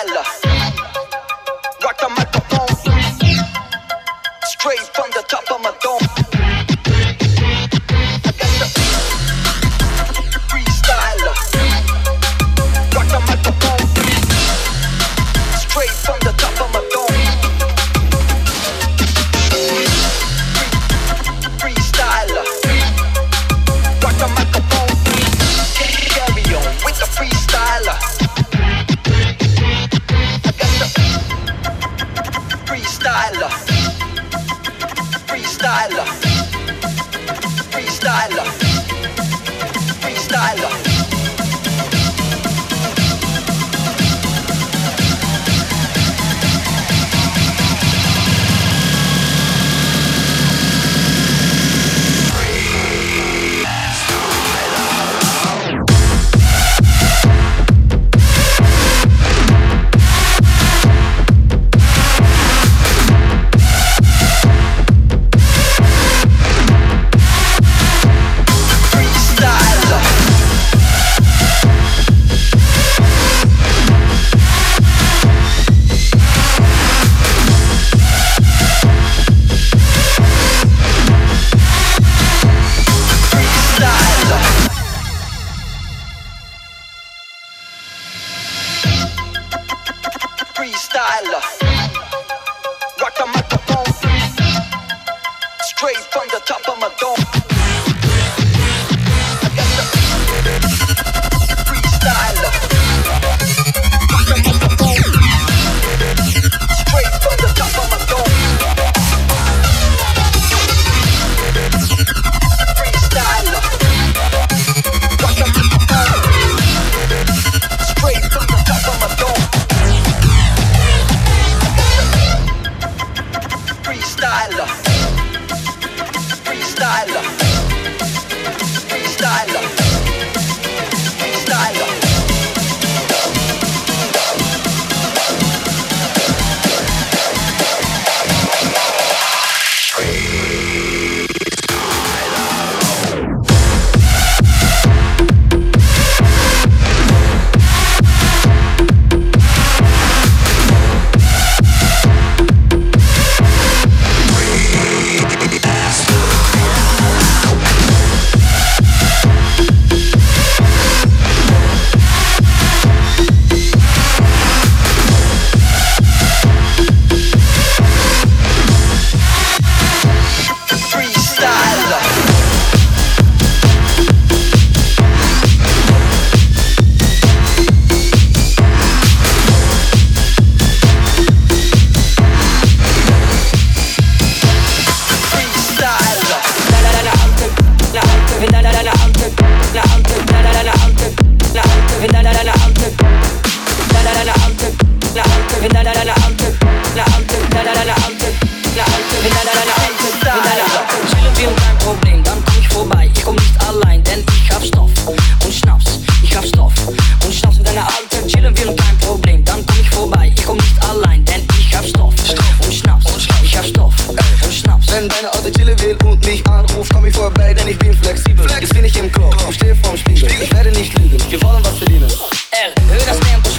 Allah. Rock the microphone. Straight from the top of my dome.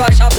try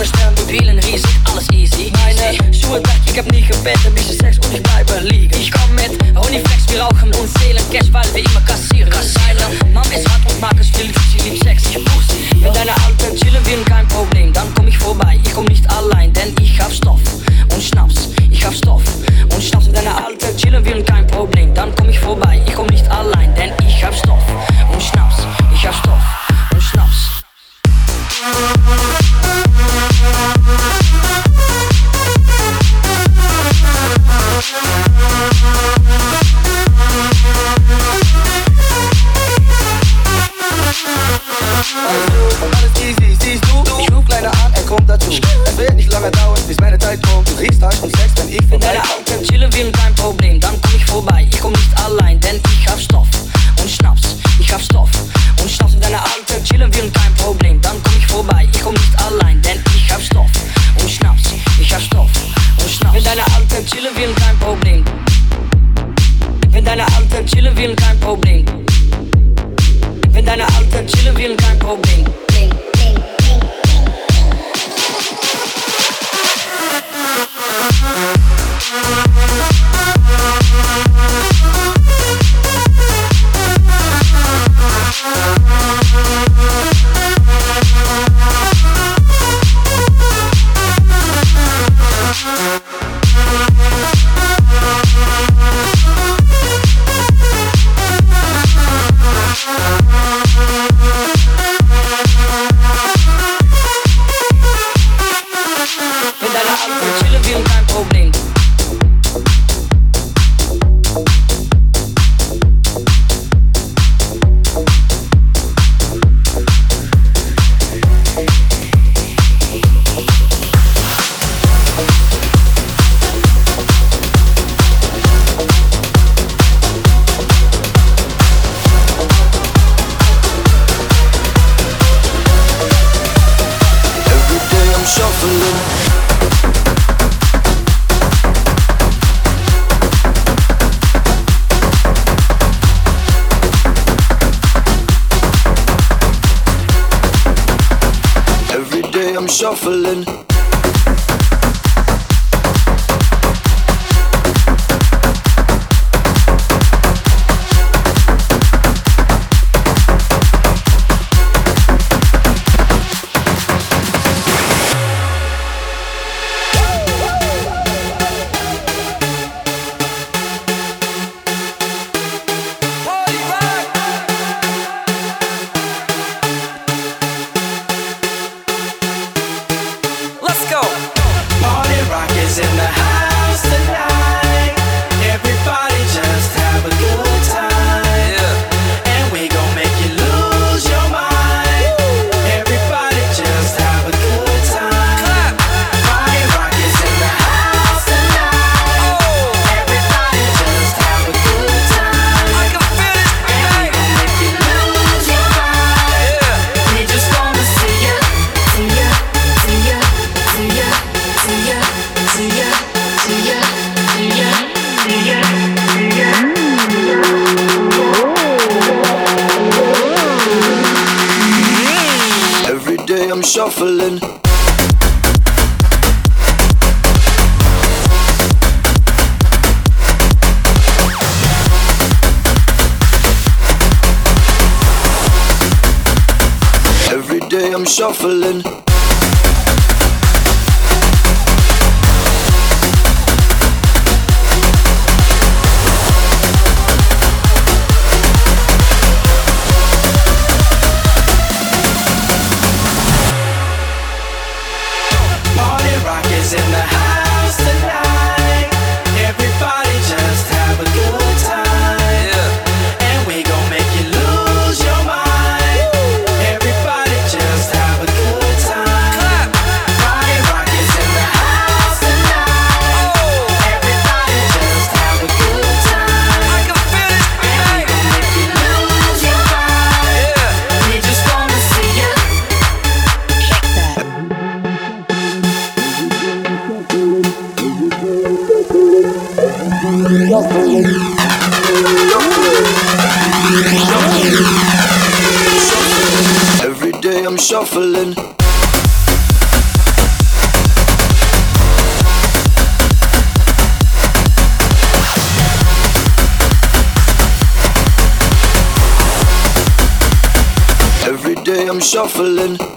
I'm shuffling. Shuffling.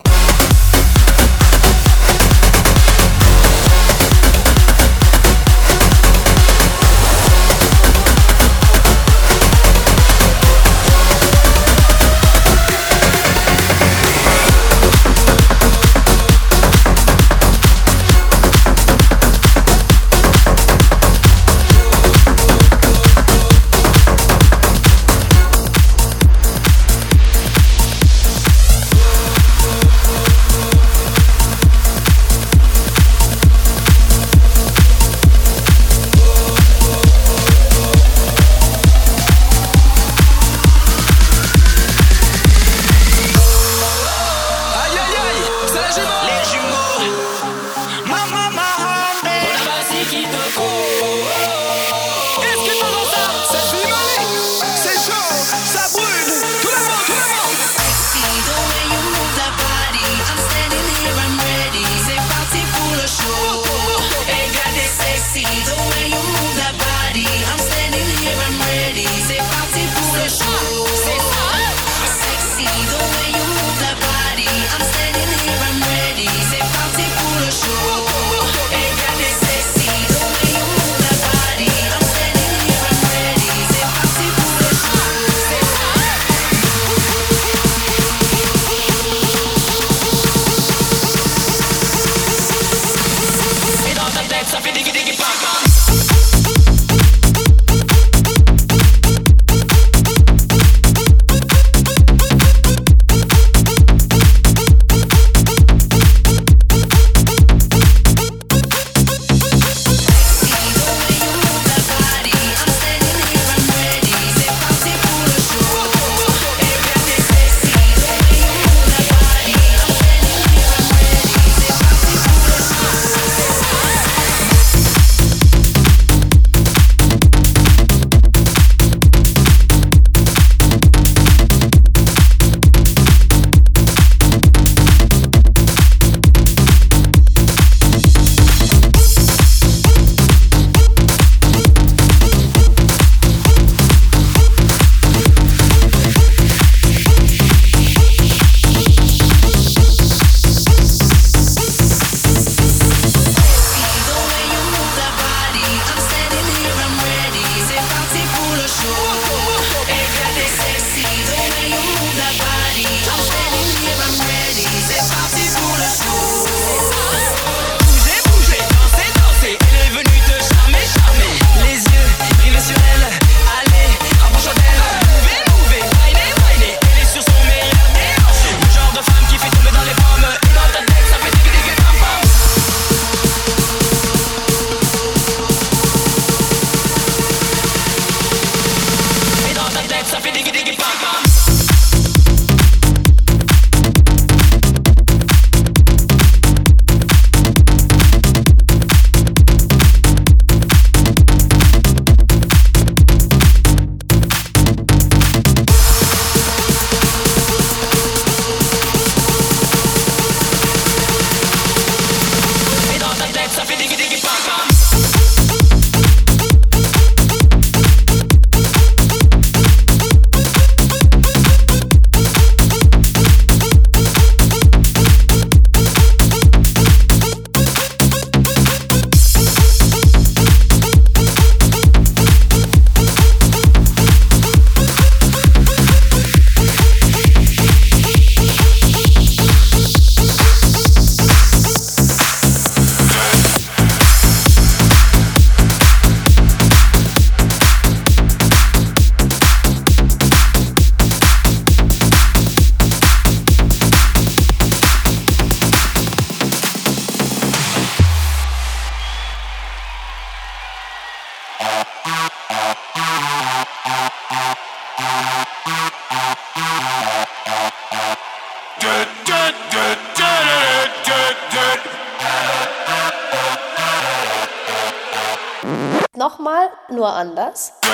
Nur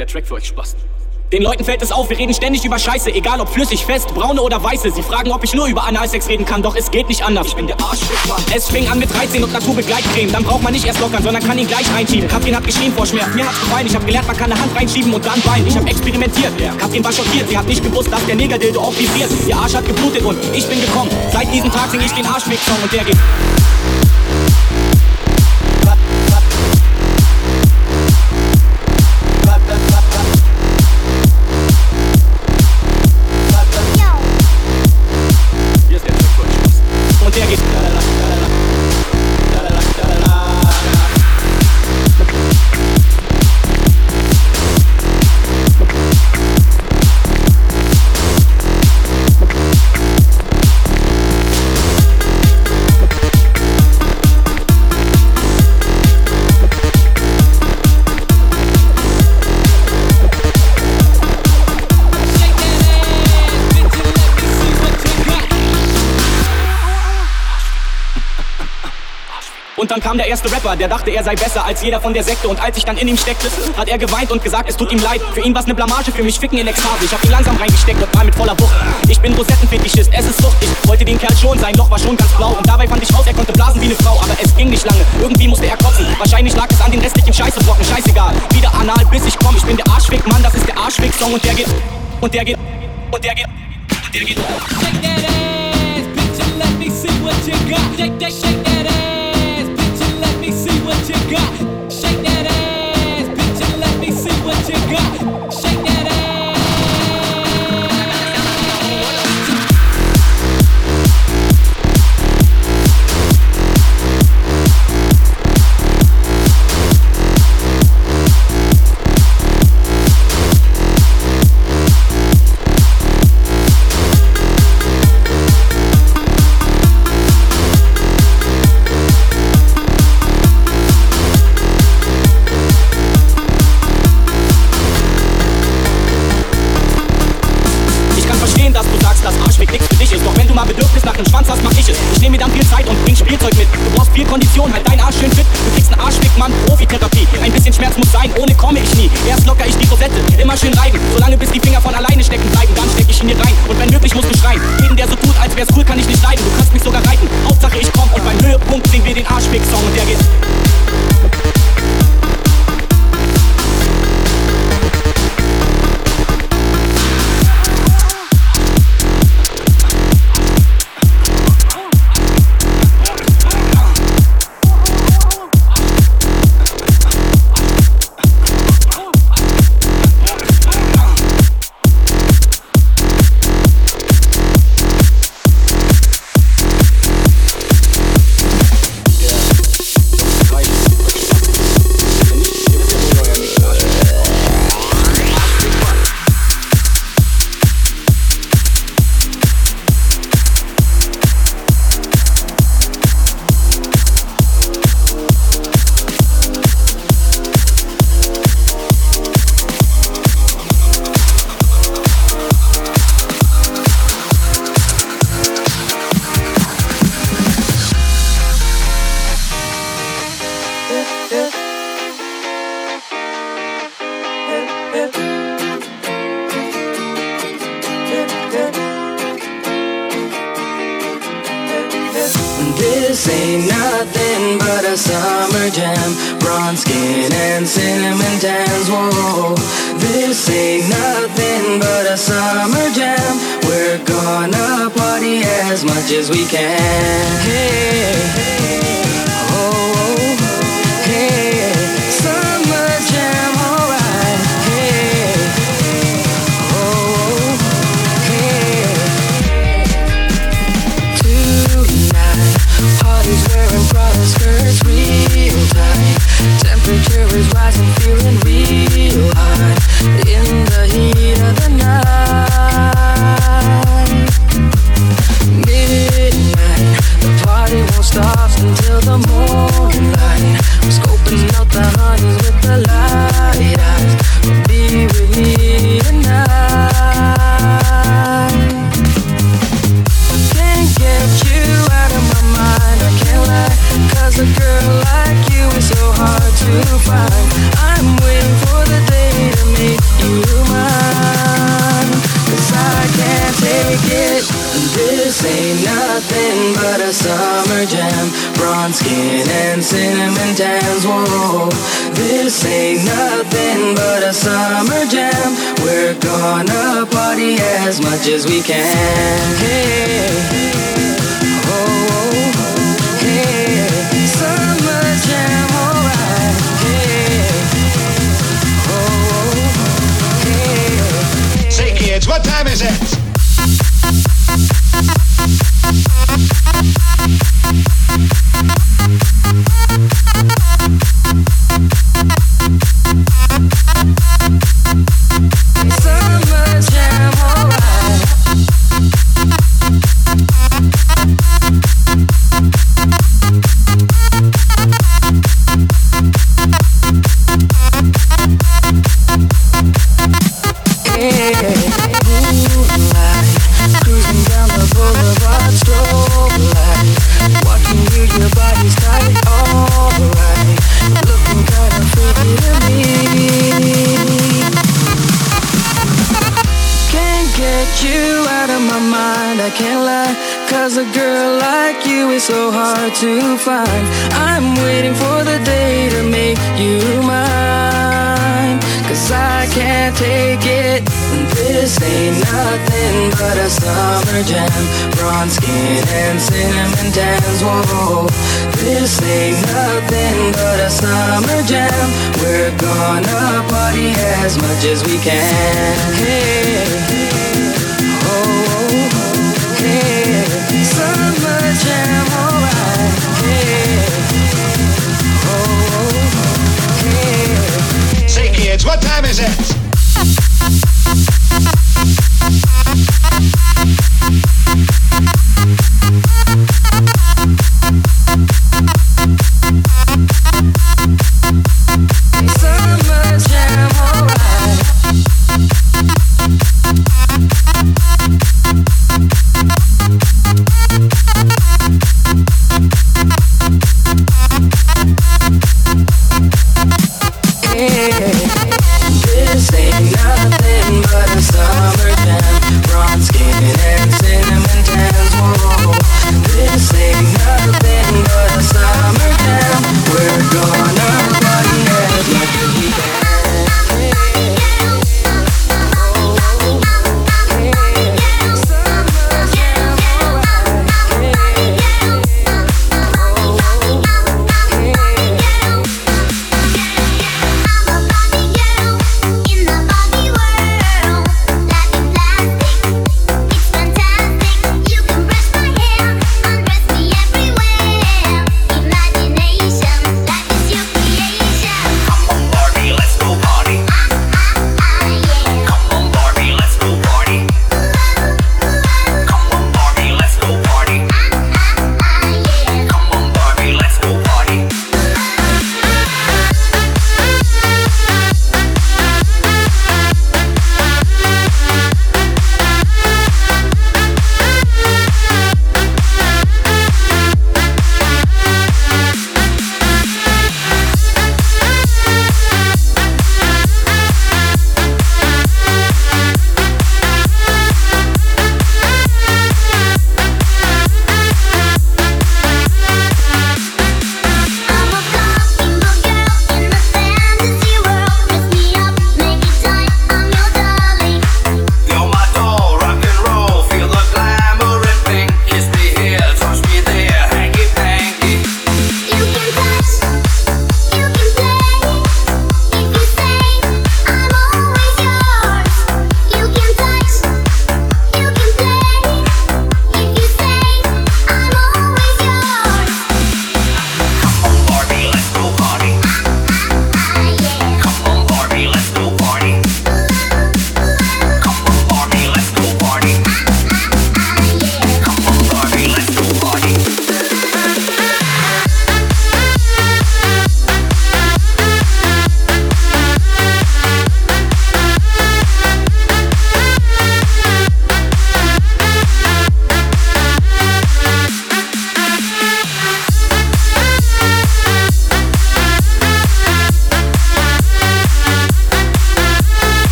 der Track für euch Spasten. Den Leuten fällt es auf, wir reden ständig über Scheiße, egal ob flüssig, fest, braune oder weiße. Sie fragen, ob ich nur über Analsex reden kann, doch es geht nicht anders. Ich bin der Arschfickmann. Es fing an mit 13 und Naturbegleitcreme. Dann braucht man nicht erst lockern, sondern kann ihn gleich reinschieben. Katrin hat geschrien vor Schmerz, mir hat's gefallen. Ich hab gelernt, man kann eine Hand reinschieben und dann Bein. Ich hab experimentiert. Katrin war schockiert, sie hat nicht gewusst, dass der Negerdildo auch vibriert. Ihr Arsch hat geblutet und ich bin gekommen. Seit diesem Tag sing ich den Arschfick-Song und der geht. Dann kam der erste Rapper, der dachte, er sei besser als jeder von der Sekte. Und als ich dann in ihm steckte, hat er geweint und gesagt, es tut ihm leid. Für ihn war's ne Blamage, für mich Ficken in Ekstase. Ich hab ihn langsam reingesteckt und war mit voller Wucht. Ich bin Rosettenfetischist, es ist Sucht. Ich wollte den Kerl schon, sein Loch war schon ganz blau. Und dabei fand ich raus, er konnte blasen wie ne Frau. Aber es ging nicht lange, irgendwie musste er kotzen. Wahrscheinlich lag es an den restlichen Scheißebrocken, scheißegal. Wieder anal, bis ich komm. Ich bin der Arschfick, Mann, das ist der Arschfick-Song. Und der geht, und der geht, und der geht, und der geht. Shake that ass, bitch, and let me see what you got. Shake that, shake that ass, got. Muss sein, ohne komme ich nie. Erst locker ich die Rosette, immer schön reiben. Solange bis die Finger von alleine stecken bleiben, dann steck ich ihn dir rein. Und wenn möglich, musst du schreien. Jeden, der so tut, als wär's cool, kann ich nicht leiden. Du kannst mich sogar reiten. Hauptsache ich komm und beim Höhepunkt singen wir den Arschfick-Song und der geht. much as we can. Today's nothing but a summer jam. We're gonna party as much as we can. Hey, oh, oh hey, summer jam, alright. Hey, oh, oh, hey. Say, kids, what time is it?